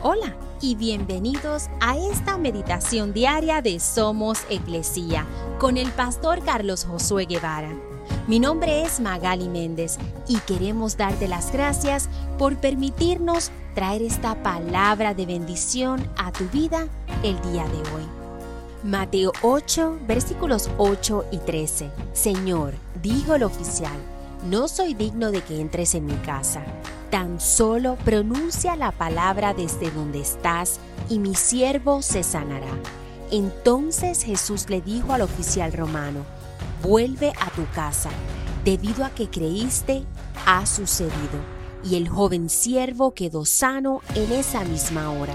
Hola y bienvenidos a esta meditación diaria de Somos Iglesia con el pastor Carlos Josué Guevara. Mi nombre es Magali Méndez y queremos darte las gracias por permitirnos traer esta palabra de bendición a tu vida el día de hoy. Mateo 8, versículos 8 y 13. Señor, dijo el oficial, no soy digno de que entres en mi casa Tan solo pronuncia la palabra desde donde estás y mi siervo se sanará. Entonces Jesús le dijo al oficial romano, vuelve a tu casa, debido a que creíste, ha sucedido. Y el joven siervo quedó sano en esa misma hora.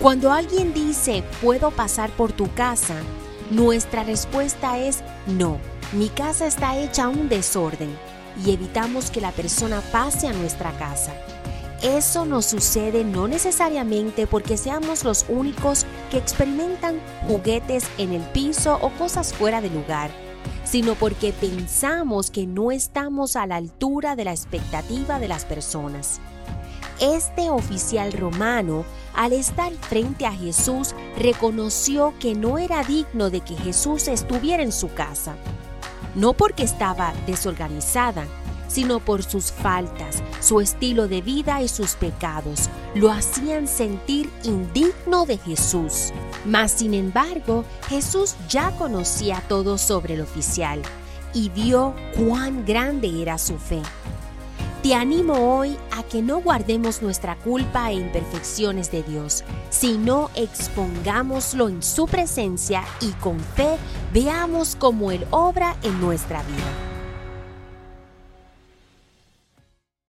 Cuando alguien dice, puedo pasar por tu casa, nuestra respuesta es, no, mi casa está hecha un desorden y evitamos que la persona pase a nuestra casa. Eso nos sucede no necesariamente porque seamos los únicos que experimentan juguetes en el piso o cosas fuera de lugar, sino porque pensamos que no estamos a la altura de la expectativa de las personas. Este oficial romano, al estar frente a Jesús, reconoció que no era digno de que Jesús estuviera en su casa no porque estaba desorganizada, sino por sus faltas, su estilo de vida y sus pecados. Lo hacían sentir indigno de Jesús. Mas, sin embargo, Jesús ya conocía todo sobre el oficial y vio cuán grande era su fe. Te animo hoy a que no guardemos nuestra culpa e imperfecciones de Dios, sino expongámoslo en su presencia y con fe veamos cómo Él obra en nuestra vida.